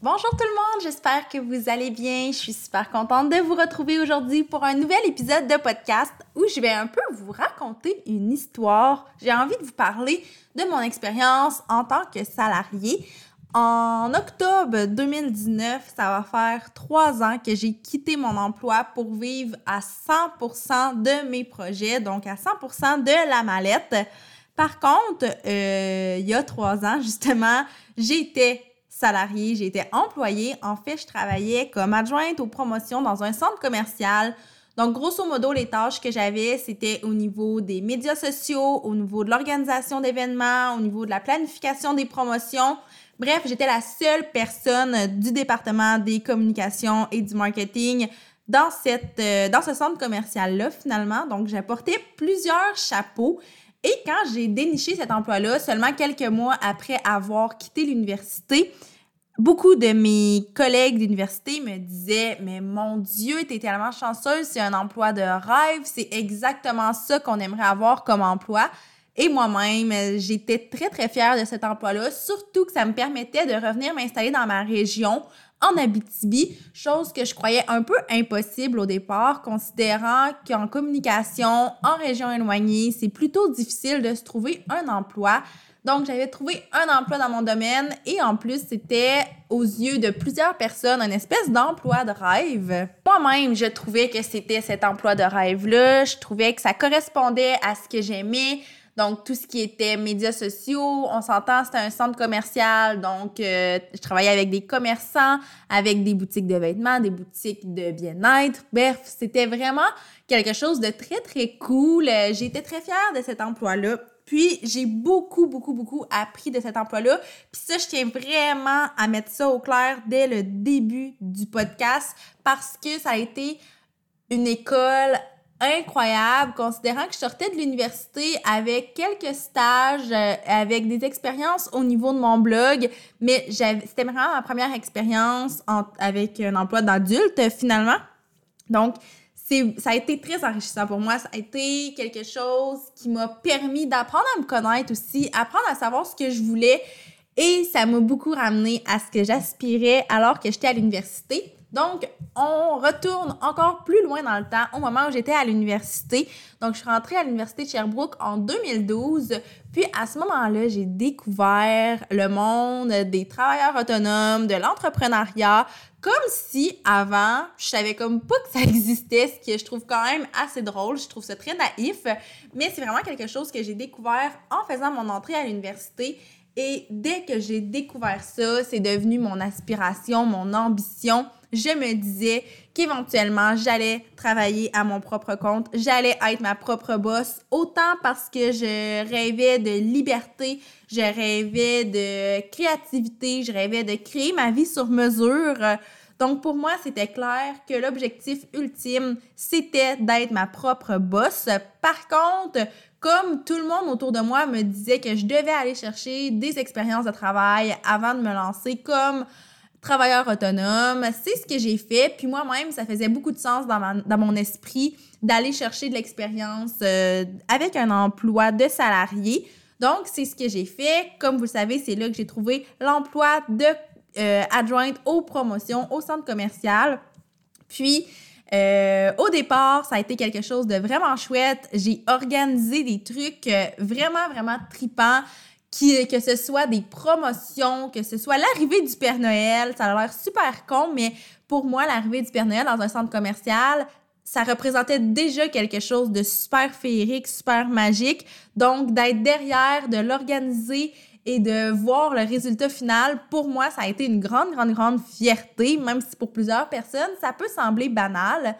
Bonjour tout le monde, j'espère que vous allez bien. Je suis super contente de vous retrouver aujourd'hui pour un nouvel épisode de podcast où je vais un peu vous raconter une histoire. J'ai envie de vous parler de mon expérience en tant que salarié. En octobre 2019, ça va faire trois ans que j'ai quitté mon emploi pour vivre à 100% de mes projets, donc à 100% de la mallette. Par contre, euh, il y a trois ans, justement, j'étais salariée, été employée. En fait, je travaillais comme adjointe aux promotions dans un centre commercial. Donc, grosso modo, les tâches que j'avais, c'était au niveau des médias sociaux, au niveau de l'organisation d'événements, au niveau de la planification des promotions. Bref, j'étais la seule personne du département des communications et du marketing dans, cette, euh, dans ce centre commercial-là, finalement. Donc, j'ai porté plusieurs chapeaux. Et quand j'ai déniché cet emploi-là, seulement quelques mois après avoir quitté l'université, beaucoup de mes collègues d'université me disaient Mais mon Dieu, t'es tellement chanceuse, c'est un emploi de rêve, c'est exactement ça qu'on aimerait avoir comme emploi. Et moi-même, j'étais très, très fière de cet emploi-là, surtout que ça me permettait de revenir m'installer dans ma région en Abitibi, chose que je croyais un peu impossible au départ, considérant qu'en communication, en région éloignée, c'est plutôt difficile de se trouver un emploi. Donc, j'avais trouvé un emploi dans mon domaine et en plus, c'était aux yeux de plusieurs personnes une espèce d'emploi de rêve. Moi-même, je trouvais que c'était cet emploi de rêve-là. Je trouvais que ça correspondait à ce que j'aimais. Donc, tout ce qui était médias sociaux, on s'entend, c'était un centre commercial. Donc, euh, je travaillais avec des commerçants, avec des boutiques de vêtements, des boutiques de bien-être. Bref, c'était vraiment quelque chose de très, très cool. Euh, j'étais très fière de cet emploi-là. Puis, j'ai beaucoup, beaucoup, beaucoup appris de cet emploi-là. Puis ça, je tiens vraiment à mettre ça au clair dès le début du podcast parce que ça a été une école incroyable, considérant que je sortais de l'université avec quelques stages, euh, avec des expériences au niveau de mon blog, mais c'était vraiment ma première expérience avec un emploi d'adulte finalement. Donc, ça a été très enrichissant pour moi. Ça a été quelque chose qui m'a permis d'apprendre à me connaître aussi, apprendre à savoir ce que je voulais. Et ça m'a beaucoup ramené à ce que j'aspirais alors que j'étais à l'université. Donc, on retourne encore plus loin dans le temps, au moment où j'étais à l'université. Donc, je suis rentrée à l'université de Sherbrooke en 2012. Puis, à ce moment-là, j'ai découvert le monde des travailleurs autonomes, de l'entrepreneuriat, comme si avant, je savais comme pas que ça existait, ce que je trouve quand même assez drôle. Je trouve ça très naïf, mais c'est vraiment quelque chose que j'ai découvert en faisant mon entrée à l'université. Et dès que j'ai découvert ça, c'est devenu mon aspiration, mon ambition je me disais qu'éventuellement, j'allais travailler à mon propre compte, j'allais être ma propre boss, autant parce que je rêvais de liberté, je rêvais de créativité, je rêvais de créer ma vie sur mesure. Donc pour moi, c'était clair que l'objectif ultime, c'était d'être ma propre boss. Par contre, comme tout le monde autour de moi me disait que je devais aller chercher des expériences de travail avant de me lancer comme travailleur autonome. C'est ce que j'ai fait. Puis moi-même, ça faisait beaucoup de sens dans, mon esprit d'aller chercher de l'expérience euh, avec un emploi de salarié. Donc, c'est ce que j'ai fait. Comme vous le savez, c'est là que j'ai trouvé l'emploi de euh, adjointe aux promotions au centre commercial. Puis, euh, au départ, ça a été quelque chose de vraiment chouette. J'ai organisé des trucs vraiment, vraiment tripants que ce soit des promotions, que ce soit l'arrivée du Père Noël, ça a l'air super con, mais pour moi, l'arrivée du Père Noël dans un centre commercial, ça représentait déjà quelque chose de super féerique, super magique. Donc, d'être derrière, de l'organiser et de voir le résultat final, pour moi, ça a été une grande, grande, grande fierté, même si pour plusieurs personnes, ça peut sembler banal.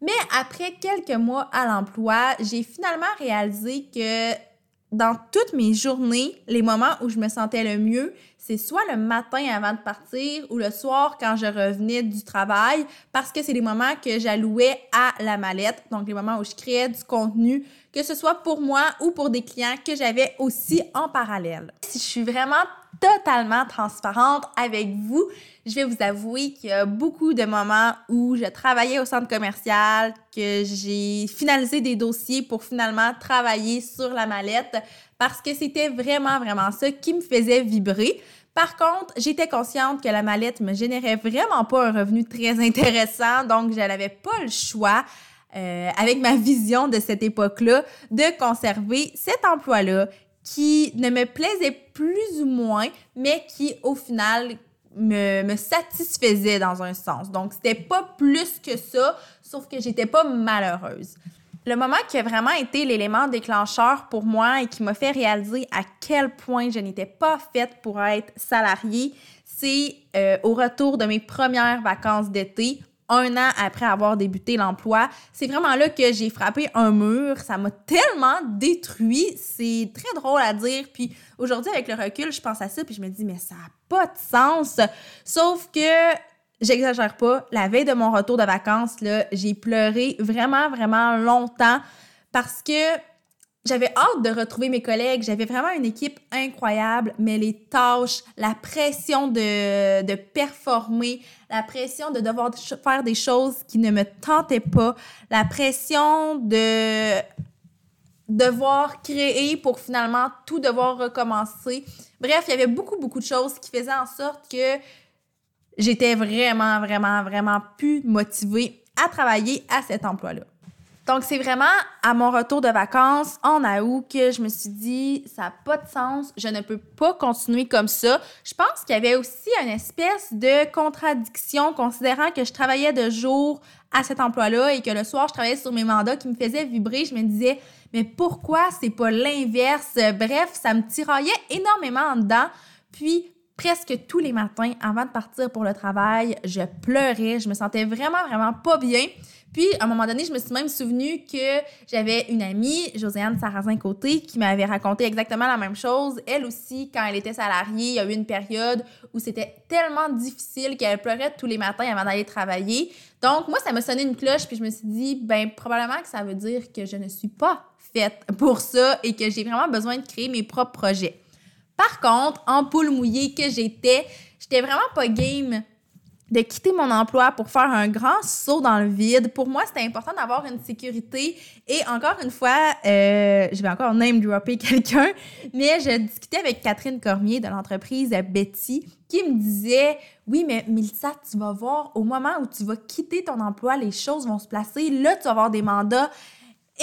Mais après quelques mois à l'emploi, j'ai finalement réalisé que dans toutes mes journées, les moments où je me sentais le mieux, c'est soit le matin avant de partir ou le soir quand je revenais du travail parce que c'est les moments que j'allouais à la mallette, donc les moments où je créais du contenu, que ce soit pour moi ou pour des clients que j'avais aussi en parallèle. Si je suis vraiment totalement transparente avec vous, je vais vous avouer qu'il y a beaucoup de moments où je travaillais au centre commercial, que j'ai finalisé des dossiers pour finalement travailler sur la mallette parce que c'était vraiment, vraiment ça qui me faisait vibrer. Par contre, j'étais consciente que la mallette me générait vraiment pas un revenu très intéressant, donc je n'avais pas le choix, euh, avec ma vision de cette époque-là, de conserver cet emploi-là qui ne me plaisait plus ou moins, mais qui au final me, me satisfaisait dans un sens. Donc, c'était pas plus que ça, sauf que j'étais pas malheureuse. Le moment qui a vraiment été l'élément déclencheur pour moi et qui m'a fait réaliser à quel point je n'étais pas faite pour être salariée, c'est euh, au retour de mes premières vacances d'été, un an après avoir débuté l'emploi. C'est vraiment là que j'ai frappé un mur. Ça m'a tellement détruit. C'est très drôle à dire. Puis aujourd'hui, avec le recul, je pense à ça puis je me dis, mais ça n'a pas de sens. Sauf que j'exagère pas, la veille de mon retour de vacances, j'ai pleuré vraiment, vraiment longtemps parce que j'avais hâte de retrouver mes collègues. J'avais vraiment une équipe incroyable, mais les tâches, la pression de, de performer, la pression de devoir faire des choses qui ne me tentaient pas, la pression de devoir créer pour finalement tout devoir recommencer. Bref, il y avait beaucoup, beaucoup de choses qui faisaient en sorte que j'étais vraiment, vraiment, vraiment plus motivée à travailler à cet emploi-là. Donc, c'est vraiment à mon retour de vacances en août que je me suis dit, ça n'a pas de sens, je ne peux pas continuer comme ça. Je pense qu'il y avait aussi une espèce de contradiction considérant que je travaillais de jour à cet emploi-là et que le soir, je travaillais sur mes mandats qui me faisaient vibrer. Je me disais, mais pourquoi c'est pas l'inverse? Bref, ça me tiraillait énormément en dedans. Puis, presque tous les matins avant de partir pour le travail, je pleurais, je me sentais vraiment, vraiment pas bien. Puis, à un moment donné, je me suis même souvenu que j'avais une amie, Josiane Sarrazin-Côté, qui m'avait raconté exactement la même chose. Elle aussi, quand elle était salariée, il y a eu une période où c'était tellement difficile qu'elle pleurait tous les matins avant d'aller travailler. Donc, moi, ça m'a sonné une cloche, puis je me suis dit, ben, probablement que ça veut dire que je ne suis pas faite pour ça et que j'ai vraiment besoin de créer mes propres projets. Par contre, en poule mouillée que j'étais, j'étais vraiment pas game de quitter mon emploi pour faire un grand saut dans le vide. Pour moi, c'était important d'avoir une sécurité. Et encore une fois, euh, je vais encore name dropper quelqu'un, mais je discutais avec Catherine Cormier de l'entreprise Betty qui me disait Oui, mais Milsa, tu vas voir, au moment où tu vas quitter ton emploi, les choses vont se placer. Là, tu vas avoir des mandats.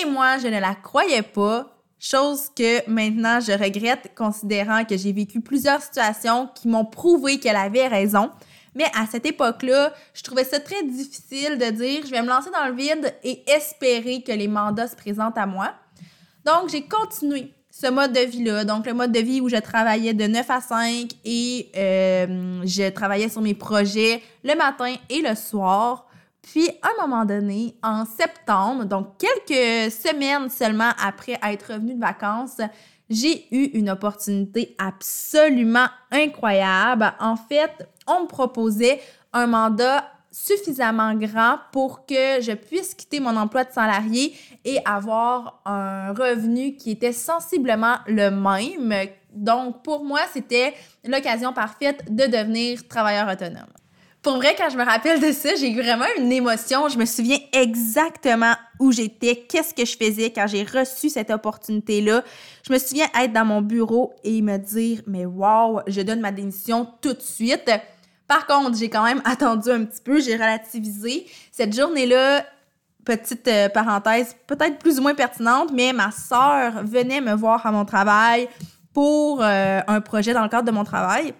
Et moi, je ne la croyais pas. Chose que maintenant je regrette, considérant que j'ai vécu plusieurs situations qui m'ont prouvé qu'elle avait raison. Mais à cette époque-là, je trouvais ça très difficile de dire je vais me lancer dans le vide et espérer que les mandats se présentent à moi. Donc, j'ai continué ce mode de vie-là. Donc, le mode de vie où je travaillais de 9 à 5 et euh, je travaillais sur mes projets le matin et le soir. Puis, à un moment donné, en septembre, donc quelques semaines seulement après être revenue de vacances, j'ai eu une opportunité absolument incroyable. En fait, on me proposait un mandat suffisamment grand pour que je puisse quitter mon emploi de salarié et avoir un revenu qui était sensiblement le même. Donc, pour moi, c'était l'occasion parfaite de devenir travailleur autonome. Pour vrai, quand je me rappelle de ça, j'ai eu vraiment une émotion. Je me souviens exactement où j'étais, qu'est-ce que je faisais quand j'ai reçu cette opportunité-là. Je me souviens être dans mon bureau et me dire, mais wow, je donne ma démission tout de suite. Par contre, j'ai quand même attendu un petit peu, j'ai relativisé. Cette journée-là, petite euh, parenthèse, peut-être plus ou moins pertinente, mais ma sœur venait me voir à mon travail pour euh, un projet dans le cadre de mon travail.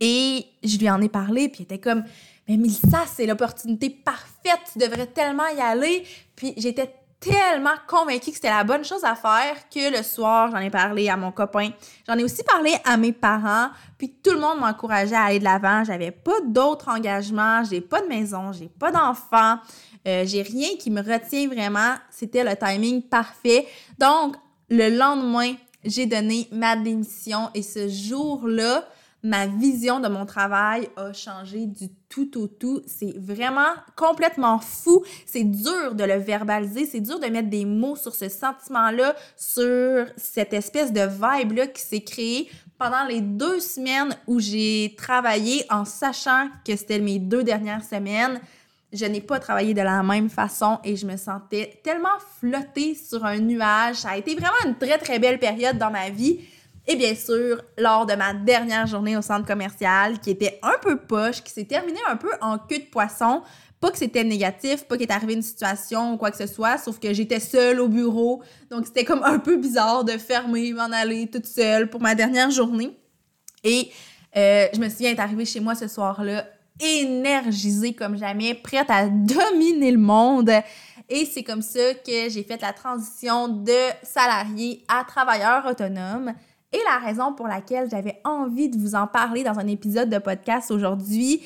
Et je lui en ai parlé, puis elle était comme, mais Mélissa, c'est l'opportunité parfaite, tu devrais tellement y aller. Puis j'étais tellement convaincue que c'était la bonne chose à faire que le soir, j'en ai parlé à mon copain. J'en ai aussi parlé à mes parents, puis tout le monde m'encourageait à aller de l'avant. J'avais pas d'autres engagements, j'ai pas de maison, j'ai pas d'enfants, euh, j'ai rien qui me retient vraiment. C'était le timing parfait. Donc, le lendemain, j'ai donné ma démission et ce jour-là, ma vision de mon travail a changé du tout au tout. C'est vraiment complètement fou. C'est dur de le verbaliser, c'est dur de mettre des mots sur ce sentiment-là, sur cette espèce de vibe-là qui s'est créée pendant les deux semaines où j'ai travaillé en sachant que c'était mes deux dernières semaines je n'ai pas travaillé de la même façon et je me sentais tellement flottée sur un nuage. Ça a été vraiment une très très belle période dans ma vie. Et bien sûr, lors de ma dernière journée au centre commercial, qui était un peu poche, qui s'est terminée un peu en queue de poisson, pas que c'était négatif, pas qu'il est arrivé une situation ou quoi que ce soit, sauf que j'étais seule au bureau. Donc c'était comme un peu bizarre de fermer, m'en aller toute seule pour ma dernière journée. Et euh, je me souviens être arrivée chez moi ce soir-là énergisée comme jamais, prête à dominer le monde. Et c'est comme ça que j'ai fait la transition de salarié à travailleur autonome. Et la raison pour laquelle j'avais envie de vous en parler dans un épisode de podcast aujourd'hui,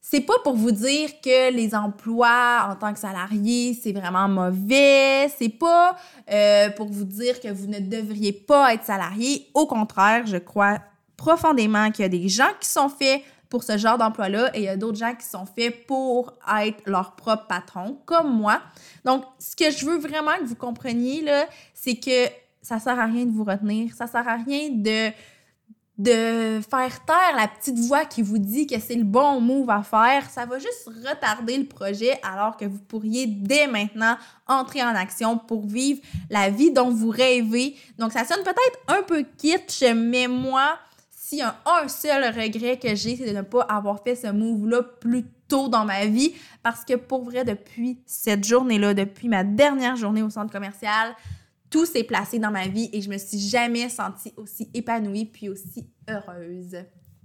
c'est pas pour vous dire que les emplois en tant que salarié, c'est vraiment mauvais. C'est pas euh, pour vous dire que vous ne devriez pas être salarié. Au contraire, je crois profondément qu'il y a des gens qui sont faits pour ce genre d'emploi-là et il y a d'autres gens qui sont faits pour être leur propre patron, comme moi. Donc, ce que je veux vraiment que vous compreniez, là, c'est que ça sert à rien de vous retenir, ça sert à rien de de faire taire la petite voix qui vous dit que c'est le bon move à faire, ça va juste retarder le projet alors que vous pourriez dès maintenant entrer en action pour vivre la vie dont vous rêvez. Donc ça sonne peut-être un peu kitsch, mais moi, s'il y a un seul regret que j'ai, c'est de ne pas avoir fait ce move-là plus tôt dans ma vie. Parce que pour vrai, depuis cette journée-là, depuis ma dernière journée au centre commercial, tout s'est placé dans ma vie et je me suis jamais sentie aussi épanouie puis aussi heureuse.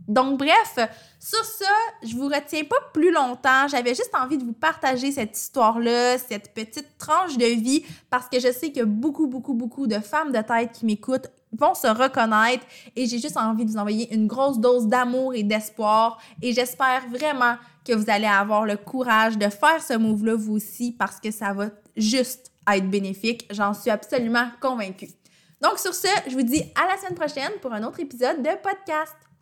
Donc bref, sur ça, je vous retiens pas plus longtemps. J'avais juste envie de vous partager cette histoire-là, cette petite tranche de vie, parce que je sais que beaucoup, beaucoup, beaucoup de femmes de tête qui m'écoutent vont se reconnaître et j'ai juste envie de vous envoyer une grosse dose d'amour et d'espoir et j'espère vraiment que vous allez avoir le courage de faire ce move-là vous aussi parce que ça va juste être bénéfique. J'en suis absolument convaincue. Donc sur ce, je vous dis à la semaine prochaine pour un autre épisode de podcast.